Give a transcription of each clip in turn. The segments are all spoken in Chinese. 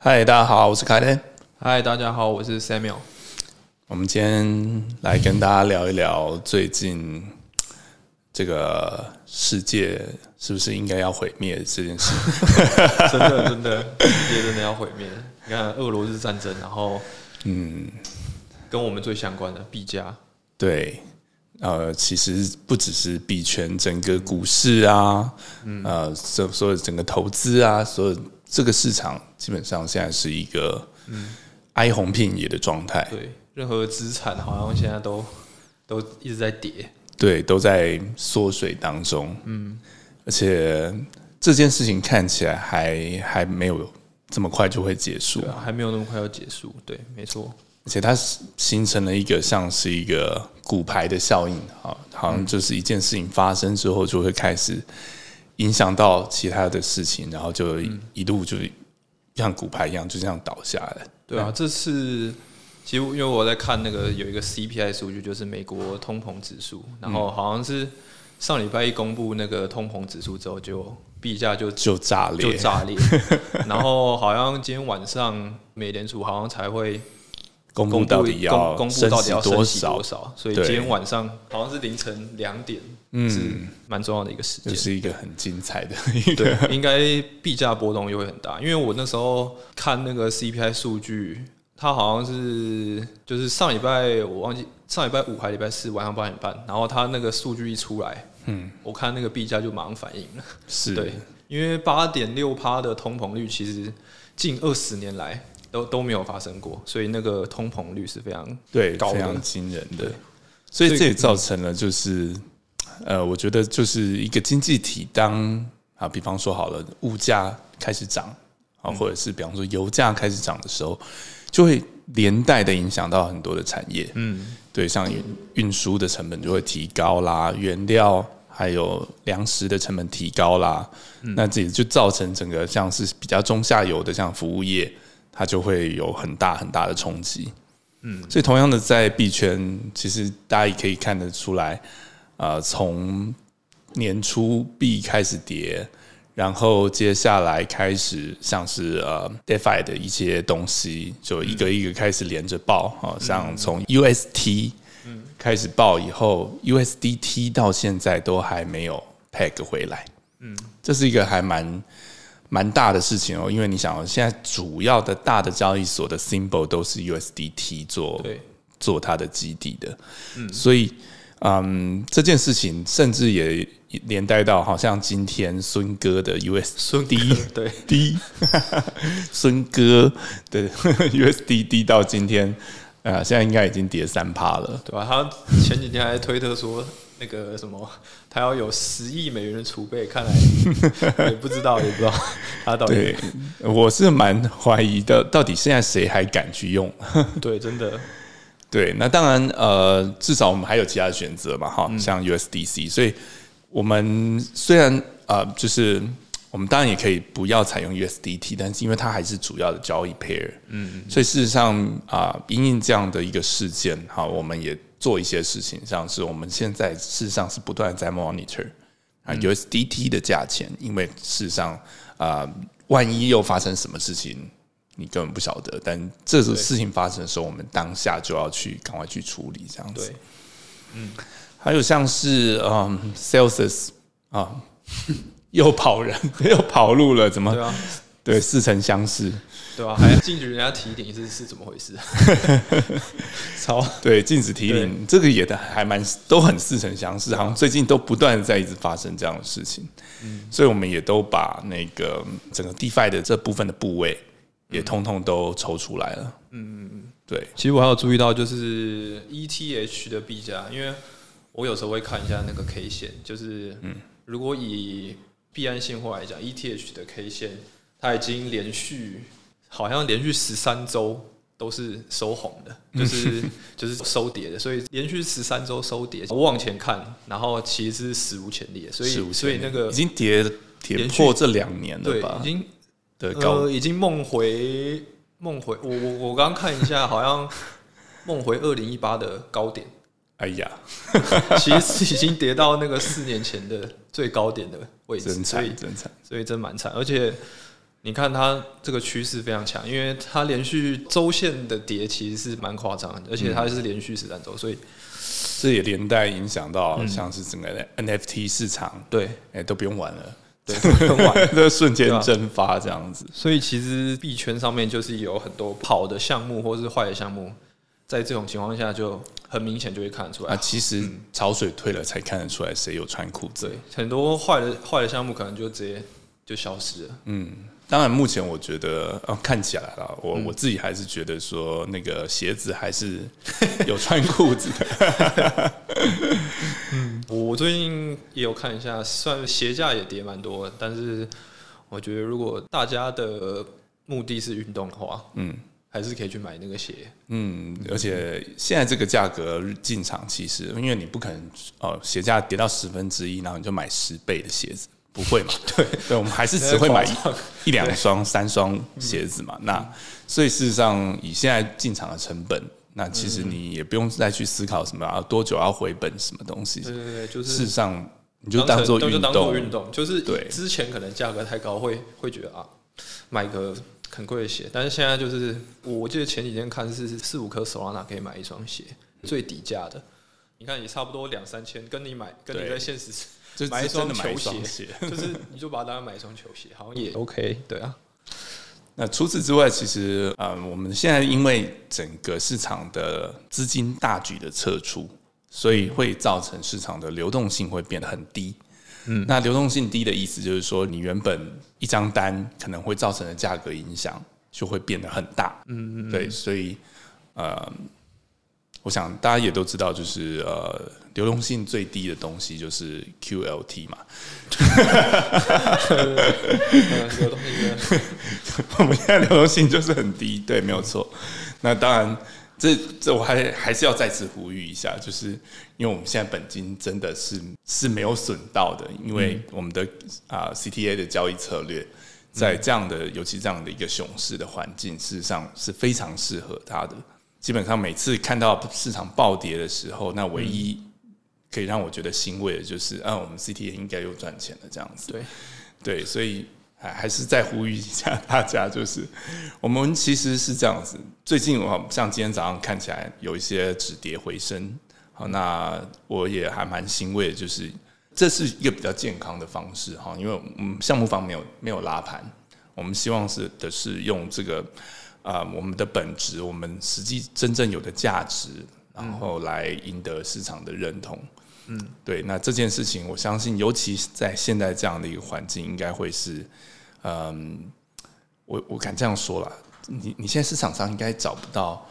嗨，大家好，我是凯恩。嗨，大家好，我是 Samuel。我们今天来跟大家聊一聊最近这个世界是不是应该要毁灭这件事。真的，真的，世界真的要毁灭。你看，俄罗斯战争，然后，嗯，跟我们最相关的币价，对，呃，其实不只是币圈，整个股市啊，嗯呃，所所有整个投资啊，所有。这个市场基本上现在是一个哀鸿遍野的状态。对，任何资产好像现在都都一直在跌。对，都在缩水当中。嗯，而且这件事情看起来还还没有这么快就会结束，还没有那么快要结束。对，没错。而且它形成了一个像是一个骨牌的效应啊，好像就是一件事情发生之后就会开始。影响到其他的事情，然后就一路就像骨牌一样就这样倒下来。对啊，这次其实因为我在看那个有一个 CPI 数据，就是美国通膨指数，然后好像是上礼拜一公布那个通膨指数之后，就币价就就炸裂，就炸裂。然后好像今天晚上美联储好像才会。公布到底要公布到底要多少多少？所以今天晚上好像是凌晨两点，嗯，蛮重要的一个时间，是一个很精彩的一个。应该币价波动又会很大，因为我那时候看那个 CPI 数据，它好像是就是上礼拜我忘记上礼拜五还礼拜四晚上八点半，然后它那个数据一出来，嗯，我看那个币价就马上反应了，是。对，因为八点六趴的通膨率其实近二十年来。都都没有发生过，所以那个通膨率是非常对非常惊人的，所以这也造成了就是，呃，我觉得就是一个经济体当啊，比方说好了，物价开始涨啊，或者是比方说油价开始涨的时候，就会连带的影响到很多的产业，嗯，对，像运输的成本就会提高啦，原料还有粮食的成本提高啦，那这也就造成整个像是比较中下游的像服务业。它就会有很大很大的冲击，嗯，所以同样的在币圈，其实大家也可以看得出来，呃，从年初币开始跌，然后接下来开始像是呃 DeFi 的一些东西，就一个一个开始连着爆啊，像从 UST 开始爆以后，USDT 到现在都还没有 peg 回来，嗯，这是一个还蛮。蛮大的事情哦，因为你想，现在主要的大的交易所的 symbol 都是 USDT 做做它的基地的，嗯，所以嗯，这件事情甚至也连带到，好像今天孙哥的 USD 对 D 孙哥的 USDD 到今天，呃，现在应该已经跌三趴了，对吧？他前几天还推特说。那个什么，他要有十亿美元的储备，看来 也不知道，也不知道他到底。我是蛮怀疑的，到底现在谁还敢去用？对，真的。对，那当然，呃，至少我们还有其他选择嘛，哈，像 USDC。所以，我们虽然呃，就是我们当然也可以不要采用 USDT，但是因为它还是主要的交易 pair，嗯，所以事实上啊，因应这样的一个事件，哈，我们也。做一些事情，像是我们现在事实上是不断在 monitor 啊 USDT 的价钱，因为事实上啊，万一又发生什么事情，你根本不晓得。但这种事情发生的时候，我们当下就要去赶快去处理，这样子。嗯，还有像是嗯，Celsius 啊，又跑人又跑路了，怎么？对，似曾相识。对吧？还要禁止人家提领是是怎么回事？超 对，禁止提领这个也的还蛮都很似曾相识，好像最近都不断在一直发生这样的事情。嗯，所以我们也都把那个整个 DeFi 的这部分的部位也通通都抽出来了。嗯嗯嗯，对。其实我还有注意到，就是 ETH 的币价，因为我有时候会看一下那个 K 线，就是嗯，如果以币安现货来讲，ETH 的 K 线它已经连续。好像连续十三周都是收红的，就是 就是收跌的，所以连续十三周收跌。我往前看，然后其实是史无前例，所以所以那个已经跌跌破这两年了吧？已经的高，已经梦回梦回。我我我刚刚看一下，好像 梦回二零一八的高点。哎呀，其实已经跌到那个四年前的最高点的位置，真惨真惨，所以真蛮惨，而且。你看它这个趋势非常强，因为它连续周线的跌其实是蛮夸张的，而且它是连续十三周，所以这也连带影响到像是整个 NFT 市场，对，哎，都不用玩了，对，很晚，这瞬间蒸发这样子。所以其实币圈上面就是有很多好的项目或是坏的项目，在这种情况下就很明显就会看得出来。啊，其实潮水退了才看得出来谁有穿裤子。对，很多坏的坏的项目可能就直接就消失了。嗯。当然，目前我觉得，哦，看起来了，我我自己还是觉得说，那个鞋子还是 有穿裤子的。嗯，我最近也有看一下，算鞋价也跌蛮多，但是我觉得如果大家的目的是运动的话，嗯，还是可以去买那个鞋。嗯，而且现在这个价格进场，其实因为你不可能哦，鞋价跌到十分之一，然后你就买十倍的鞋子。不会嘛？对对，我们还是只会买一两双、三双鞋子嘛。那所以事实上，以现在进场的成本，那其实你也不用再去思考什么啊，多久要回本什么东西。对对对，就是事实上，你就当做运动，运动就是对。之前可能价格太高，会会觉得啊，买个很贵的鞋。但是现在就是，我记得前几天看是四五颗手拉拿可以买一双鞋，最底价的，你看也差不多两三千，跟你买跟你在现实。买一双球鞋，就是你就把它当买一双球鞋，好像也 OK，对啊。那除此之外，其实啊，我们现在因为整个市场的资金大举的撤出，所以会造成市场的流动性会变得很低。嗯，那流动性低的意思就是说，你原本一张单可能会造成的价格影响就会变得很大。嗯嗯，对，所以呃。我想大家也都知道，就是呃，流动性最低的东西就是 QLT 嘛。流动性，我们现在流动性就是很低，对，没有错。那当然，这这我还还是要再次呼吁一下，就是因为我们现在本金真的是是没有损到的，因为我们的啊 CTA 的交易策略，在这样的尤其这样的一个熊市的环境，事实上是非常适合它的。基本上每次看到市场暴跌的时候，那唯一可以让我觉得欣慰的就是，啊，我们 CTA 应该又赚钱了这样子。对，对，所以还还是再呼吁一下大家，就是 我们其实是这样子。最近我像今天早上看起来有一些止跌回升，好，那我也还蛮欣慰的，就是这是一个比较健康的方式哈，因为嗯项目方没有没有拉盘，我们希望是的是用这个。啊，我们的本质，我们实际真正有的价值，然后来赢得市场的认同。嗯，对。那这件事情，我相信，尤其在现在这样的一个环境，应该会是，嗯，我我敢这样说了，你你现在市场上应该找不到，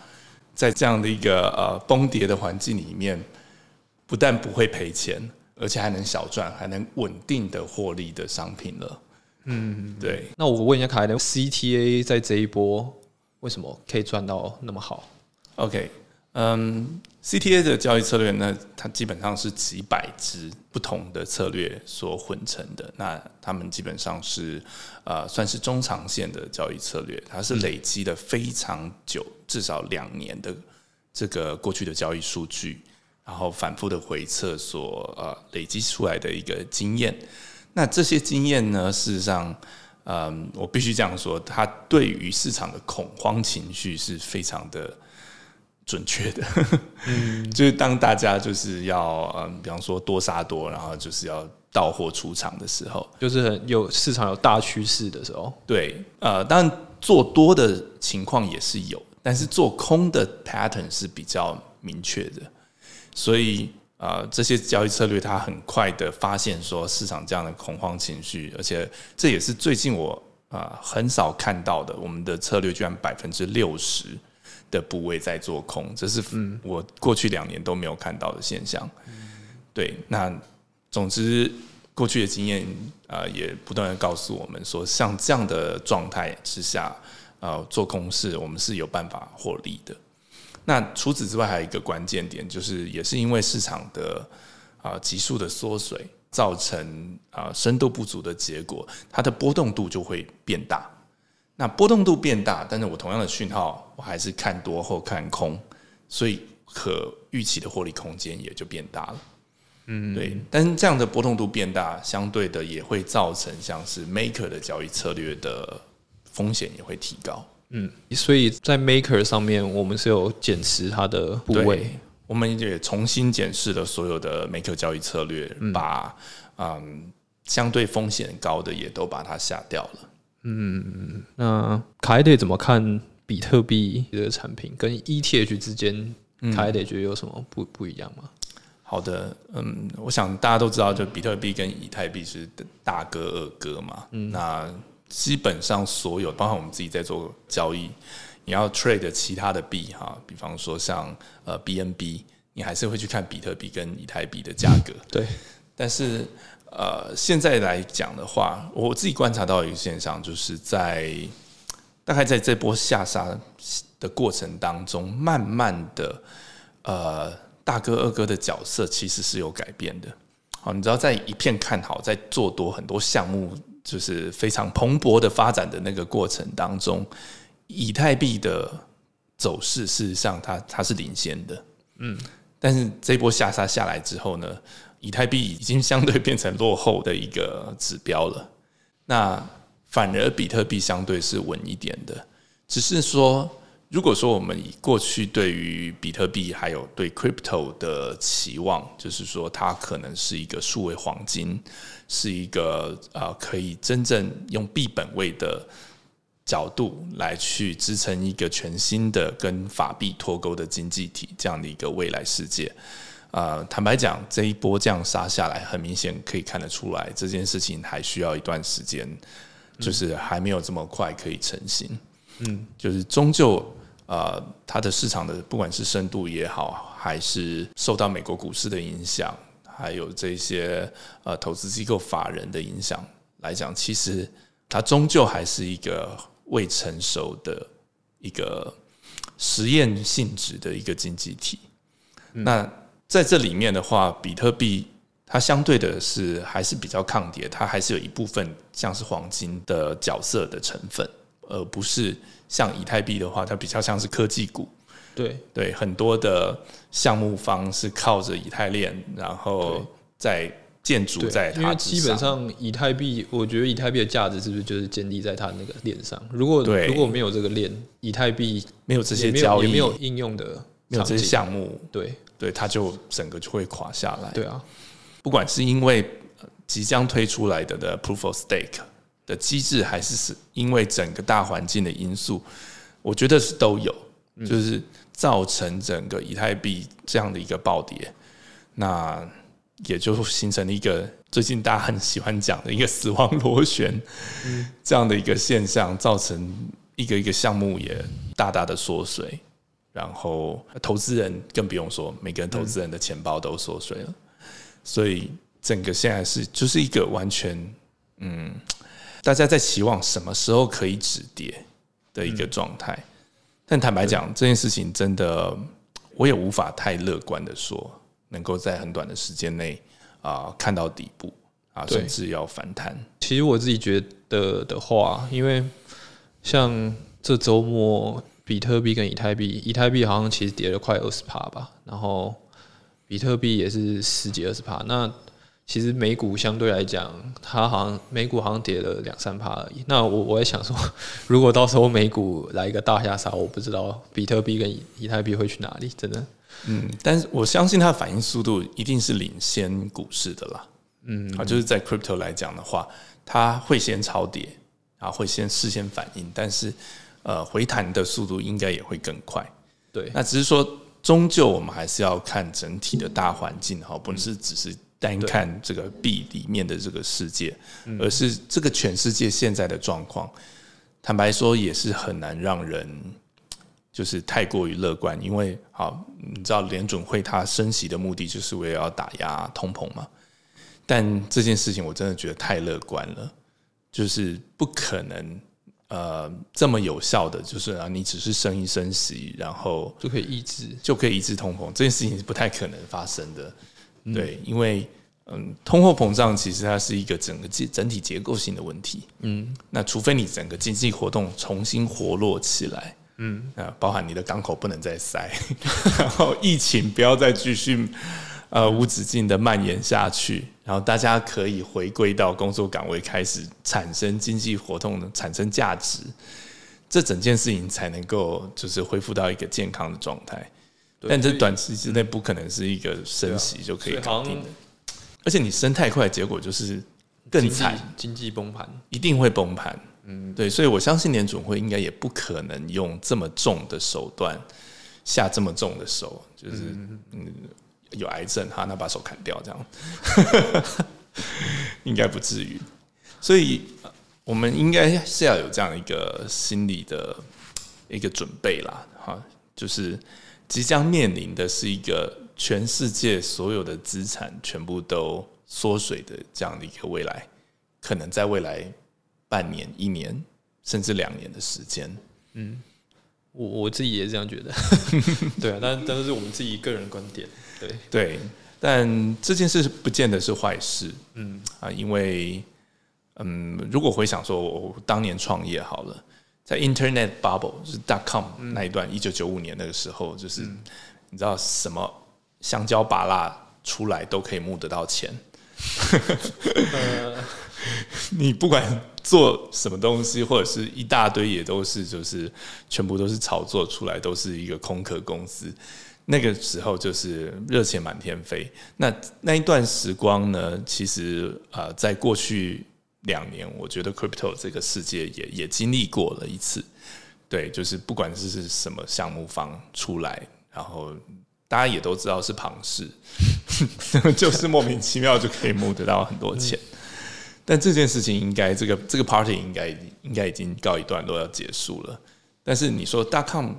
在这样的一个呃崩跌的环境里面，不但不会赔钱，而且还能小赚，还能稳定的获利的商品了。嗯，对。那我问一下凯伦，CTA 在这一波。为什么可以赚到那么好？OK，嗯，CTA 的交易策略，呢它基本上是几百只不同的策略所混成的。那他们基本上是呃，算是中长线的交易策略，它是累积的非常久，至少两年的这个过去的交易数据，然后反复的回测所呃累积出来的一个经验。那这些经验呢，事实上。嗯，我必须这样说，它对于市场的恐慌情绪是非常的准确的。嗯，就是当大家就是要嗯，比方说多杀多，然后就是要到货出场的时候，就是有市场有大趋势的时候，对，呃，当然做多的情况也是有，但是做空的 pattern 是比较明确的，所以。啊，这些交易策略，它很快的发现说市场这样的恐慌情绪，而且这也是最近我啊很少看到的，我们的策略居然百分之六十的部位在做空，这是我过去两年都没有看到的现象。对，那总之过去的经验啊，也不断的告诉我们说，像这样的状态之下，呃，做空是我们是有办法获利的。那除此之外，还有一个关键点，就是也是因为市场的啊急速的缩水，造成啊深度不足的结果，它的波动度就会变大。那波动度变大，但是我同样的讯号，我还是看多或看空，所以可预期的获利空间也就变大了。嗯，对。但是这样的波动度变大，相对的也会造成像是 maker 的交易策略的风险也会提高。嗯，所以在 Maker 上面，我们是有减持它的部位，我们也重新检视了所有的 Maker 交易策略，把嗯相对风险高的也都把它下掉了。嗯，那凯德怎么看比特币这个产品跟 ETH 之间？凯德觉得有什么不不一样吗？好的，嗯，我想大家都知道，就比特币跟以太币是大哥二哥嘛。嗯，那基本上所有，包括我们自己在做交易，你要 trade 其他的币哈，比方说像呃 BNB，你还是会去看比特币跟以太币的价格。对，但是呃现在来讲的话，我自己观察到一个现象，就是在大概在这波下杀。的过程当中，慢慢的，呃，大哥二哥的角色其实是有改变的。好，你知道，在一片看好，在做多很多项目，就是非常蓬勃的发展的那个过程当中，以太币的走势事实上它它是领先的。嗯，但是这波下杀下来之后呢，以太币已经相对变成落后的一个指标了。那反而比特币相对是稳一点的，只是说。如果说我们以过去对于比特币还有对 crypto 的期望，就是说它可能是一个数位黄金，是一个啊可以真正用币本位的角度来去支撑一个全新的跟法币脱钩的经济体这样的一个未来世界。啊，坦白讲，这一波这样杀下来，很明显可以看得出来，这件事情还需要一段时间，就是还没有这么快可以成型。嗯，就是终究。呃，它的市场的不管是深度也好，还是受到美国股市的影响，还有这些呃投资机构法人的影响来讲，其实它终究还是一个未成熟的一个实验性质的一个经济体。那在这里面的话，比特币它相对的是还是比较抗跌，它还是有一部分像是黄金的角色的成分，而不是。像以太币的话，它比较像是科技股，对。对，很多的项目方是靠着以太链，然后在建筑在它。因为基本上以太币，我觉得以太币的价值是不是就是建立在它那个链上？如果如果没有这个链，以太币没有这些交易，没有应用的，没有这些项目，对对，它就整个就会垮下来。对啊，不管是因为即将推出来的的 Proof of Stake。的机制还是是因为整个大环境的因素，我觉得是都有，就是造成整个以太币这样的一个暴跌，那也就形成了一个最近大家很喜欢讲的一个死亡螺旋，这样的一个现象，造成一个一个项目也大大的缩水，然后投资人更不用说，每个人投资人的钱包都缩水了，所以整个现在是就是一个完全嗯。大家在期望什么时候可以止跌的一个状态，但坦白讲，这件事情真的我也无法太乐观的说，能够在很短的时间内啊看到底部啊，甚至要反弹。其实我自己觉得的话，因为像这周末比特币跟以太币，以太币好像其实跌了快二十趴吧，然后比特币也是十几二十趴，那。其实美股相对来讲，它好像美股好像跌了两三趴而已。那我我也想说，如果到时候美股来一个大下杀，我不知道比特币跟以太币会去哪里，真的。嗯，但是我相信它的反应速度一定是领先股市的啦。嗯，啊，就是在 crypto 来讲的话，它会先超跌，啊，会先事先反应，但是呃，回弹的速度应该也会更快。对，那只是说，终究我们还是要看整体的大环境，哈，不是只是。单看这个币里面的这个世界，而是这个全世界现在的状况，坦白说也是很难让人就是太过于乐观，因为好，你知道联准会它升息的目的就是为了要打压通膨嘛，但这件事情我真的觉得太乐观了，就是不可能呃这么有效的，就是啊你只是升一升息，然后就可以抑制就可以抑制通膨，这件事情是不太可能发生的。对，因为嗯，通货膨胀其实它是一个整个结整体结构性的问题。嗯，那除非你整个经济活动重新活络起来，嗯，啊，包含你的港口不能再塞，然后疫情不要再继续呃无止境的蔓延下去，然后大家可以回归到工作岗位，开始产生经济活动，产生价值，这整件事情才能够就是恢复到一个健康的状态。但这短期之内不可能是一个升息就可以搞定的，而且你升太快，结果就是更惨，经济崩盘，一定会崩盘。嗯，对，所以我相信联准会应该也不可能用这么重的手段下这么重的手，就是嗯有癌症哈，那把手砍掉这样，应该不至于。所以我们应该是要有这样一个心理的一个准备啦，哈，就是即将面临的是一个全世界所有的资产全部都缩水的这样的一个未来，可能在未来。半年、一年，甚至两年的时间，嗯，我我自己也这样觉得，对啊，但但是我们自己个人观点，对。对，但这件事不见得是坏事，嗯。啊，因为嗯，如果回想说，我当年创业好了，在 Internet Bubble 就是 dot com 那一段，一九九五年那个时候，就是你知道什么香蕉、拔蜡出来都可以募得到钱。你不管做什么东西，或者是一大堆，也都是就是全部都是炒作出来，都是一个空壳公司。那个时候就是热钱满天飞。那那一段时光呢，其实呃，在过去两年，我觉得 crypto 这个世界也也经历过了一次。对，就是不管是什么项目方出来，然后大家也都知道是庞氏，就是莫名其妙就可以募得到很多钱。但这件事情应该，这个这个 party 应该应该已经告一段落要结束了。但是你说大 com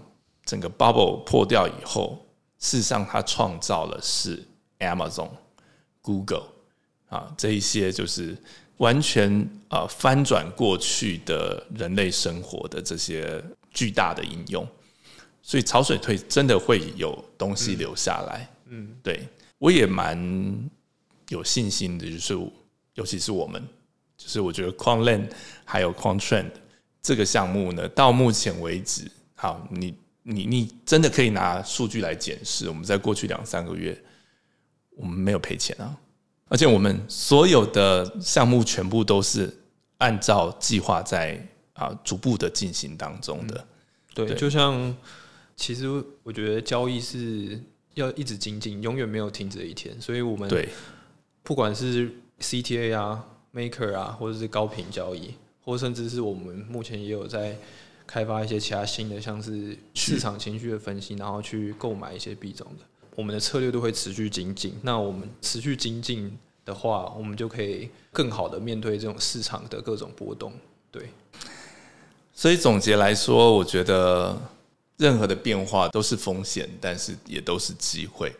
整个 bubble 破掉以后，事实上它创造了是 Amazon、Google 啊这一些就是完全啊翻转过去的人类生活的这些巨大的应用，所以潮水退真的会有东西留下来。嗯，对我也蛮有信心的，就是尤其是我们。就是我觉得 Quant Land 还有 Quant Trend 这个项目呢，到目前为止，好，你你你真的可以拿数据来检视，我们在过去两三个月，我们没有赔钱啊，而且我们所有的项目全部都是按照计划在啊逐步的进行当中的。对，就像其实我觉得交易是要一直精进，永远没有停止的一天，所以我们对不管是 CTA 啊。Maker 啊，或者是高频交易，或甚至是我们目前也有在开发一些其他新的，像是市场情绪的分析，然后去购买一些币种的。我们的策略都会持续精进。那我们持续精进的话，我们就可以更好的面对这种市场的各种波动。对。所以总结来说，我觉得任何的变化都是风险，但是也都是机会。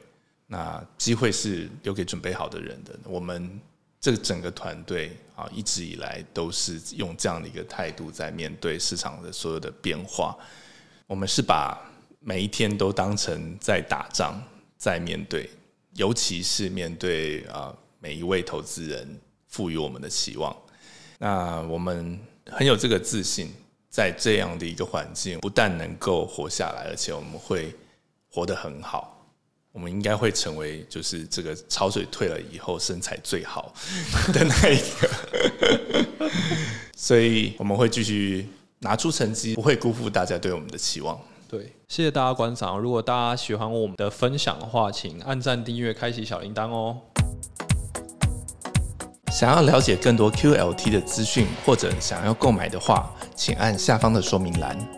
那机会是留给准备好的人的。我们。这个整个团队啊，一直以来都是用这样的一个态度在面对市场的所有的变化。我们是把每一天都当成在打仗，在面对，尤其是面对啊每一位投资人赋予我们的期望。那我们很有这个自信，在这样的一个环境，不但能够活下来，而且我们会活得很好。我们应该会成为，就是这个潮水退了以后身材最好 的那一个，所以我们会继续拿出成绩，不会辜负大家对我们的期望。对，谢谢大家观赏。如果大家喜欢我们的分享的话，请按赞、订阅、开启小铃铛哦。想要了解更多 QLT 的资讯，或者想要购买的话，请按下方的说明栏。